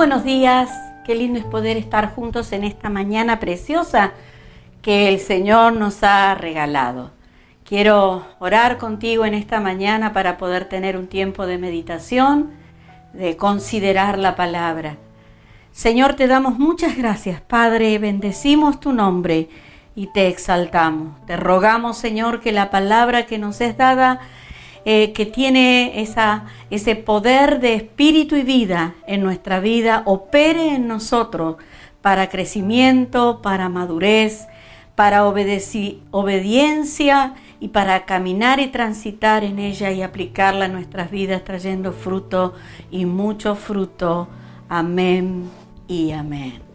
buenos días, qué lindo es poder estar juntos en esta mañana preciosa que el Señor nos ha regalado. Quiero orar contigo en esta mañana para poder tener un tiempo de meditación, de considerar la palabra. Señor, te damos muchas gracias, Padre, bendecimos tu nombre y te exaltamos. Te rogamos, Señor, que la palabra que nos es dada eh, que tiene esa, ese poder de espíritu y vida en nuestra vida, opere en nosotros para crecimiento, para madurez, para obediencia y para caminar y transitar en ella y aplicarla a nuestras vidas trayendo fruto y mucho fruto. Amén y amén.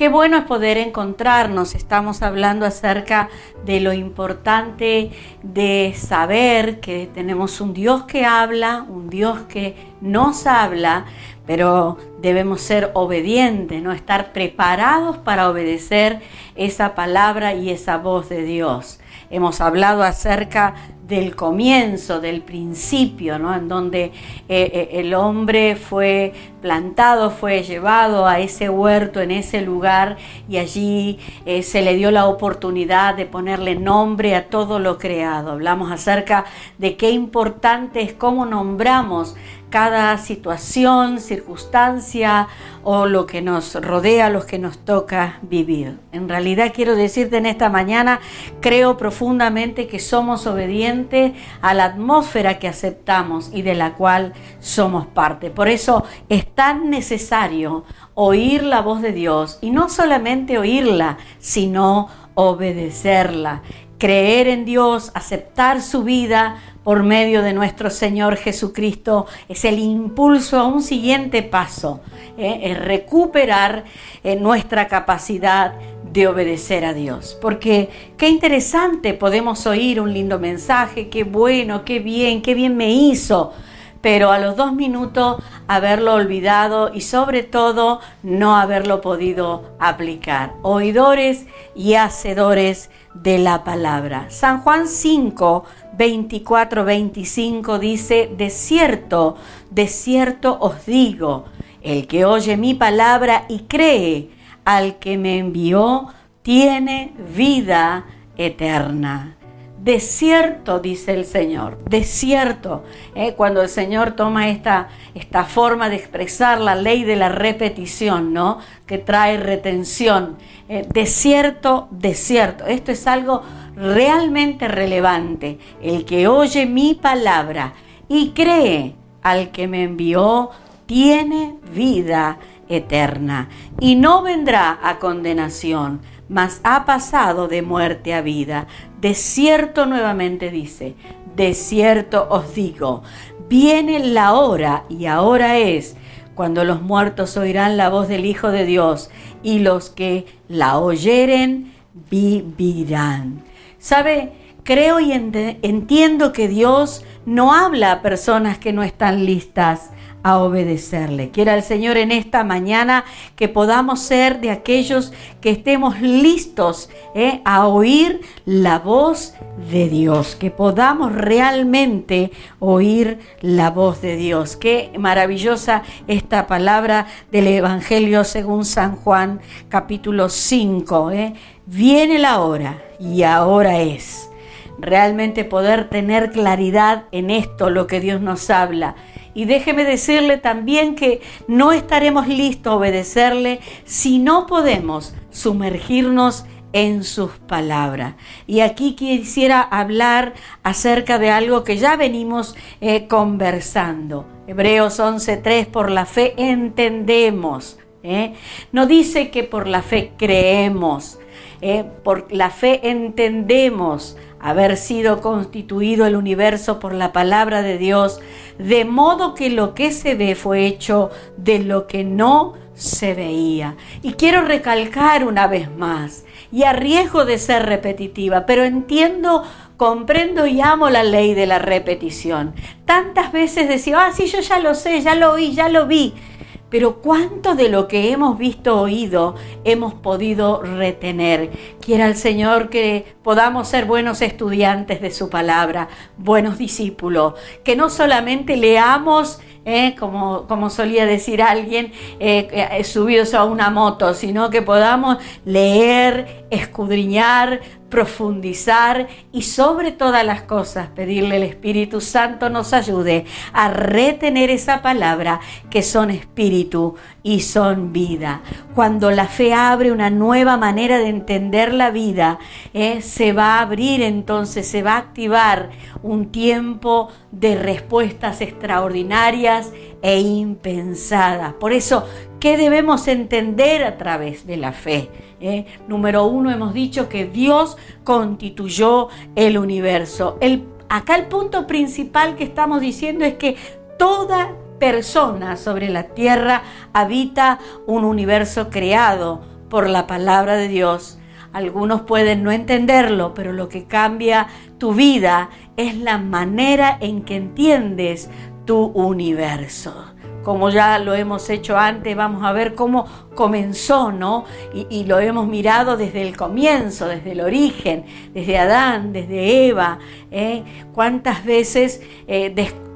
Qué bueno es poder encontrarnos. Estamos hablando acerca de lo importante de saber que tenemos un Dios que habla, un Dios que nos habla, pero debemos ser obedientes, no estar preparados para obedecer esa palabra y esa voz de Dios. Hemos hablado acerca del comienzo, del principio, ¿no? en donde eh, eh, el hombre fue plantado, fue llevado a ese huerto, en ese lugar, y allí eh, se le dio la oportunidad de ponerle nombre a todo lo creado. Hablamos acerca de qué importante es cómo nombramos cada situación, circunstancia o lo que nos rodea, lo que nos toca vivir. En realidad quiero decirte en esta mañana, creo profundamente que somos obedientes a la atmósfera que aceptamos y de la cual somos parte. Por eso es tan necesario oír la voz de Dios y no solamente oírla, sino obedecerla creer en Dios, aceptar su vida por medio de nuestro Señor Jesucristo, es el impulso a un siguiente paso, ¿eh? es recuperar eh, nuestra capacidad de obedecer a Dios. Porque qué interesante podemos oír un lindo mensaje, qué bueno, qué bien, qué bien me hizo pero a los dos minutos haberlo olvidado y sobre todo no haberlo podido aplicar. Oidores y hacedores de la palabra. San Juan 5, 24, 25 dice, de cierto, de cierto os digo, el que oye mi palabra y cree al que me envió, tiene vida eterna Desierto, dice el Señor, desierto. ¿eh? Cuando el Señor toma esta, esta forma de expresar la ley de la repetición, ¿no? Que trae retención. Eh, desierto, desierto. Esto es algo realmente relevante. El que oye mi palabra y cree al que me envió, tiene vida eterna y no vendrá a condenación, mas ha pasado de muerte a vida. De cierto nuevamente dice, de cierto os digo, viene la hora y ahora es cuando los muertos oirán la voz del Hijo de Dios y los que la oyeren vivirán. ¿Sabe? Creo y entiendo que Dios no habla a personas que no están listas a obedecerle. Quiera el Señor en esta mañana que podamos ser de aquellos que estemos listos eh, a oír la voz de Dios, que podamos realmente oír la voz de Dios. Qué maravillosa esta palabra del Evangelio según San Juan capítulo 5. Eh. Viene la hora y ahora es. Realmente poder tener claridad en esto, lo que Dios nos habla y déjeme decirle también que no estaremos listos a obedecerle si no podemos sumergirnos en sus palabras. Y aquí quisiera hablar acerca de algo que ya venimos eh, conversando. Hebreos 11.3, por la fe entendemos. ¿eh? No dice que por la fe creemos, ¿eh? por la fe entendemos haber sido constituido el universo por la palabra de Dios, de modo que lo que se ve fue hecho de lo que no se veía. Y quiero recalcar una vez más, y a riesgo de ser repetitiva, pero entiendo, comprendo y amo la ley de la repetición. Tantas veces decía, ah, sí, yo ya lo sé, ya lo oí, ya lo vi pero cuánto de lo que hemos visto, oído, hemos podido retener. Quiera el Señor que podamos ser buenos estudiantes de su palabra, buenos discípulos, que no solamente leamos ¿eh? como, como, solía decir alguien, eh, eh, subidos a una moto, sino que podamos leer, escudriñar, profundizar y sobre todas las cosas pedirle al Espíritu Santo nos ayude a retener esa palabra que son espíritu y son vida. Cuando la fe abre una nueva manera de entender la vida, eh, se va a abrir entonces, se va a activar un tiempo de respuestas extraordinarias e impensadas. Por eso, ¿qué debemos entender a través de la fe? Eh, número uno, hemos dicho que Dios constituyó el universo. El, acá el punto principal que estamos diciendo es que toda persona sobre la tierra habita un universo creado por la palabra de Dios. Algunos pueden no entenderlo, pero lo que cambia tu vida es la manera en que entiendes tu universo como ya lo hemos hecho antes, vamos a ver cómo comenzó, ¿no? Y, lo hemos mirado desde el comienzo, desde el origen, desde Adán, desde Eva. ¿eh? ¿Cuántas veces eh,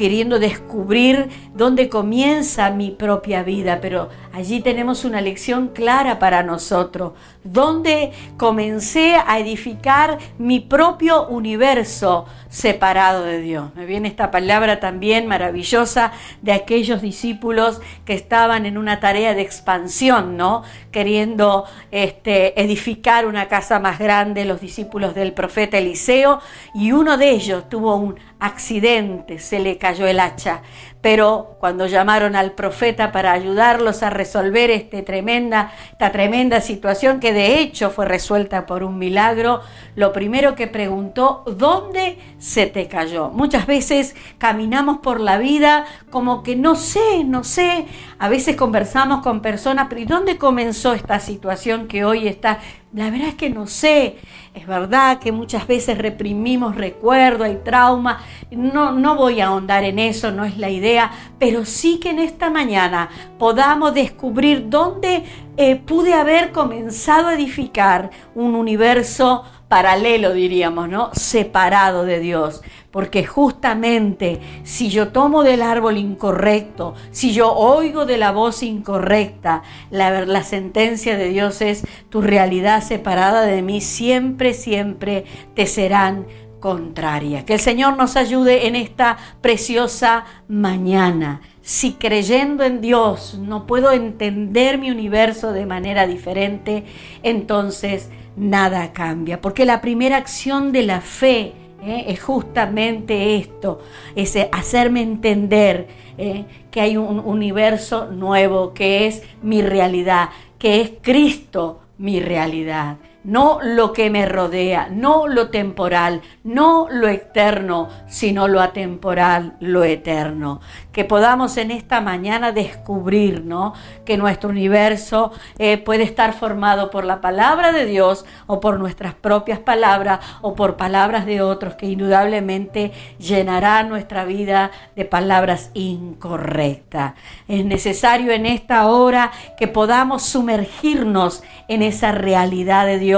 queriendo descubrir dónde comienza mi propia vida, pero allí tenemos una lección clara para nosotros, dónde comencé a edificar mi propio universo separado de Dios. Me viene esta palabra también maravillosa de aquellos discípulos que estaban en una tarea de expansión, ¿no? Queriendo este, edificar una casa más grande, los discípulos del profeta Eliseo, y uno de ellos tuvo un accidente, se le cayó el hacha. Pero cuando llamaron al profeta para ayudarlos a resolver este tremenda, esta tremenda situación que de hecho fue resuelta por un milagro, lo primero que preguntó, ¿dónde se te cayó? Muchas veces caminamos por la vida como que no sé, no sé. A veces conversamos con personas, pero ¿y dónde comenzó esta situación que hoy está? La verdad es que no sé. Es verdad que muchas veces reprimimos recuerdo, hay trauma. No, no voy a ahondar en eso, no es la idea, pero sí que en esta mañana podamos descubrir dónde eh, pude haber comenzado a edificar un universo paralelo, diríamos, ¿no? Separado de Dios. Porque justamente si yo tomo del árbol incorrecto, si yo oigo de la voz incorrecta, la, la sentencia de Dios es tu realidad separada de mí, siempre, siempre te serán contrarias. Que el Señor nos ayude en esta preciosa mañana. Si creyendo en Dios no puedo entender mi universo de manera diferente, entonces nada cambia. Porque la primera acción de la fe ¿eh? es justamente esto, es hacerme entender ¿eh? que hay un universo nuevo, que es mi realidad, que es Cristo mi realidad no lo que me rodea, no lo temporal, no lo eterno, sino lo atemporal, lo eterno. Que podamos en esta mañana descubrir ¿no? que nuestro universo eh, puede estar formado por la palabra de Dios o por nuestras propias palabras o por palabras de otros que indudablemente llenarán nuestra vida de palabras incorrectas. Es necesario en esta hora que podamos sumergirnos en esa realidad de Dios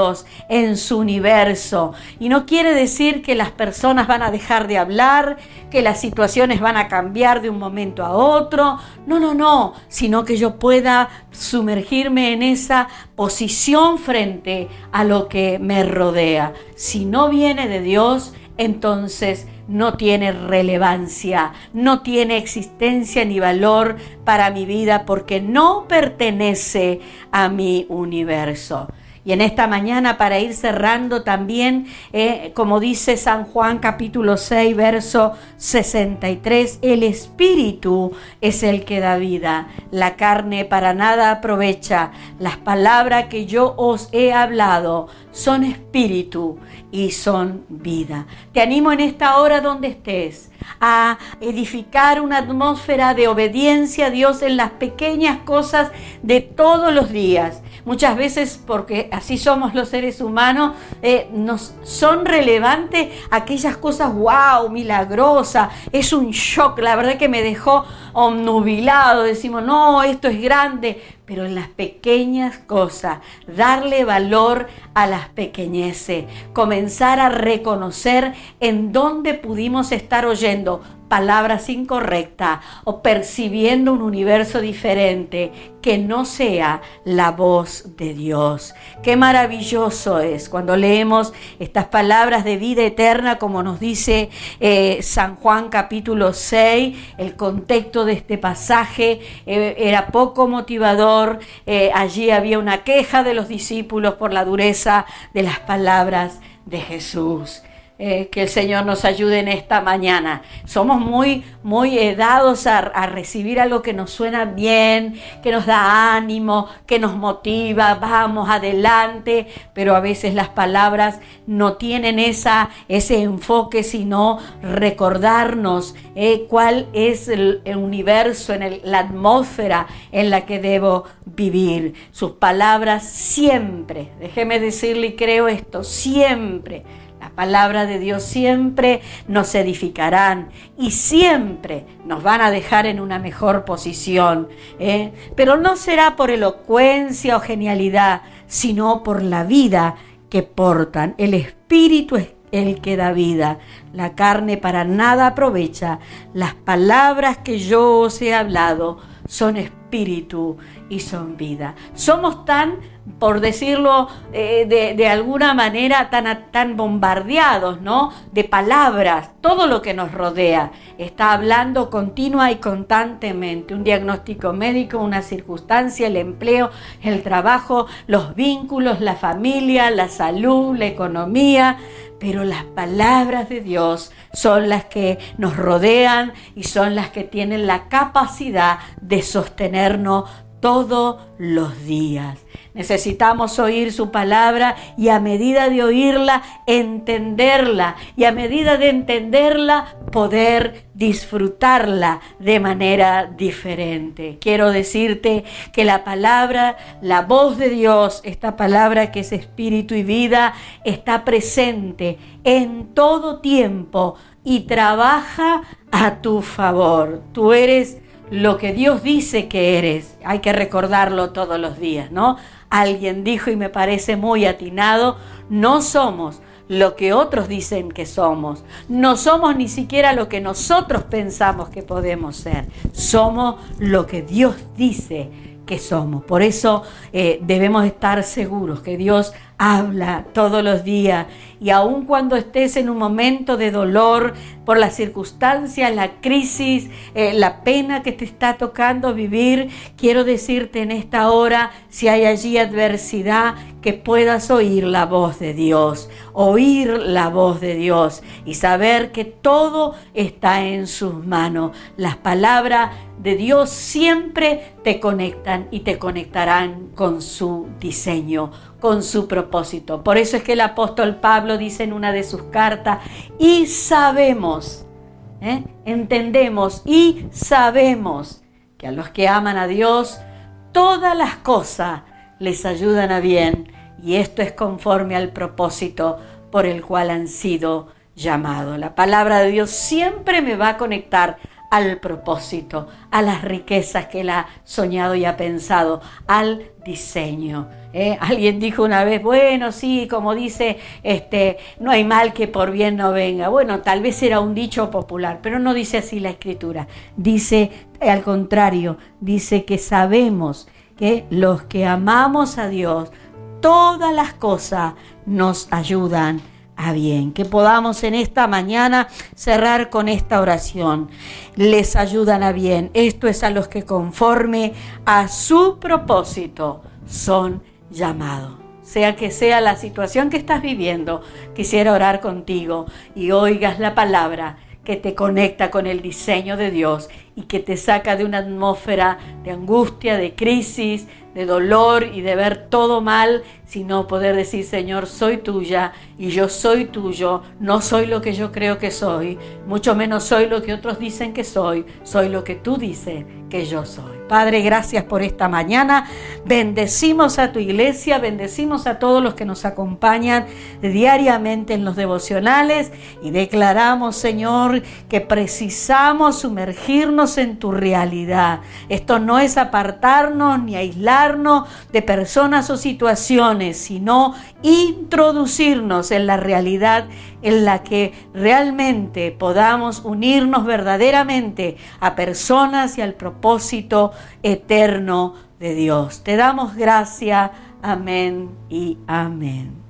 En su universo. Y no quiere decir que las personas van a dejar de hablar, que las situaciones van a cambiar de un momento a otro. No, no, no, sino que yo pueda sumergirme en esa posición frente a lo que me rodea. Si no viene de Dios, entonces no tiene relevancia, no tiene existencia ni valor para mi vida porque no pertenece a mi universo. Y en esta mañana, para ir cerrando también, eh, como dice San Juan capítulo 6, verso 63, el Espíritu es el que da vida, la carne para nada aprovecha, las palabras que yo os he hablado son espíritu y son vida. Te animo en esta hora donde estés a edificar una atmósfera de obediencia a Dios en las pequeñas cosas de todos los días muchas veces porque así somos los seres humanos, eh, nos son relevantes aquellas cosas, wow, milagrosas, es un shock, la verdad que me dejó omnubilado, decimos, no, esto es grande, pero en las pequeñas cosas, darle valor a las pequeñeces, comenzar a reconocer en dónde pudimos estar oyendo palabras incorrectas o percibiendo un universo diferente que no sea la voz de Dios. Qué maravilloso es cuando leemos estas palabras de vida eterna, como nos dice eh, San Juan capítulo 6, el contexto de este pasaje eh, era poco motivador, eh, allí había una queja de los discípulos por la dureza de las palabras de Jesús. Eh, que el Señor nos ayude en esta mañana. Somos muy, muy eh, dados a, recibir algo que nos suena bien, que nos da ánimo, que nos motiva, vamos adelante, pero a veces las palabras no tienen esa, ese enfoque, sino recordarnos eh, cuál es el, universo, en la atmósfera en la que debo vivir. Sus palabras siempre, déjeme decirle creo esto, siempre la palabra de Dios siempre nos edificarán y siempre nos van a dejar en una mejor posición. ¿eh? Pero no será por elocuencia o genialidad, sino por la vida que portan. El Espíritu es el que da vida. La carne para nada aprovecha. Las palabras que yo os he hablado son espíritu y son vida. Somos tan, por decirlo eh, de, alguna manera, tan, tan bombardeados, ¿no? De palabras, todo lo que nos rodea está hablando continua y constantemente. Un diagnóstico médico, una circunstancia, el empleo, el trabajo, los vínculos, la familia, la salud, la economía, pero las palabras de Dios son las que nos rodean y son las que tienen la capacidad de sostenernos todos los días. Necesitamos oír su palabra y a medida de oírla, entenderla y a medida de entenderla, poder disfrutarla de manera diferente. Quiero decirte que la palabra, la voz de Dios, esta palabra que es espíritu y vida, está presente en todo tiempo y trabaja a tu favor. Tú eres lo que Dios dice que eres. Hay que recordarlo todos los días, ¿no? Alguien dijo y me parece muy atinado, no somos lo que otros dicen que somos. No somos ni siquiera lo que nosotros pensamos que podemos ser. Somos lo que Dios dice que somos. Por eso eh, debemos estar seguros que Dios habla todos los días y aun cuando estés en un momento de dolor por las circunstancias, la crisis, eh, la pena que te está tocando vivir, quiero decirte en esta hora, si hay allí adversidad, que puedas oír la voz de Dios, oír la voz de Dios y saber que todo está en sus manos. Las palabras de Dios siempre te conectan y te conectarán con su diseño, con su propósito. Por eso es que el apóstol Pablo dice en una de sus cartas, y sabemos, ¿eh? entendemos y sabemos que a los que aman a Dios, todas las cosas les ayudan a bien, y esto es conforme al propósito por el cual han sido llamados. La palabra de Dios siempre me va a conectar al propósito, a las riquezas que él ha soñado y ha pensado, al diseño. ¿eh? Alguien dijo una vez, bueno, sí, como dice, este, no hay mal que por bien no venga. Bueno, tal vez era un dicho popular, pero no dice así la escritura. Dice, al contrario, dice que sabemos que los que amamos a Dios, todas las cosas nos ayudan a bien. Que podamos en esta mañana cerrar con esta oración. Les ayudan a bien. Esto es a los que conforme a su propósito son llamados. Sea que sea la situación que estás viviendo, quisiera orar contigo y oigas la palabra que te conecta con el diseño de Dios y que te saca de una atmósfera de angustia, de crisis, de dolor y de ver todo mal, sino poder decir, Señor, soy tuya y yo soy tuyo, no soy lo que yo creo que soy, mucho menos soy lo que otros dicen que soy, soy lo que tú dices que yo soy. Padre, gracias por esta mañana. Bendecimos a tu iglesia, bendecimos a todos los que nos acompañan diariamente en los devocionales y declaramos, Señor, que precisamos sumergirnos en tu realidad. Esto no es apartarnos ni de personas o situaciones, sino introducirnos en la realidad en la que realmente podamos unirnos verdaderamente a personas y al propósito eterno de Dios. Te damos gracias. Amén y amén.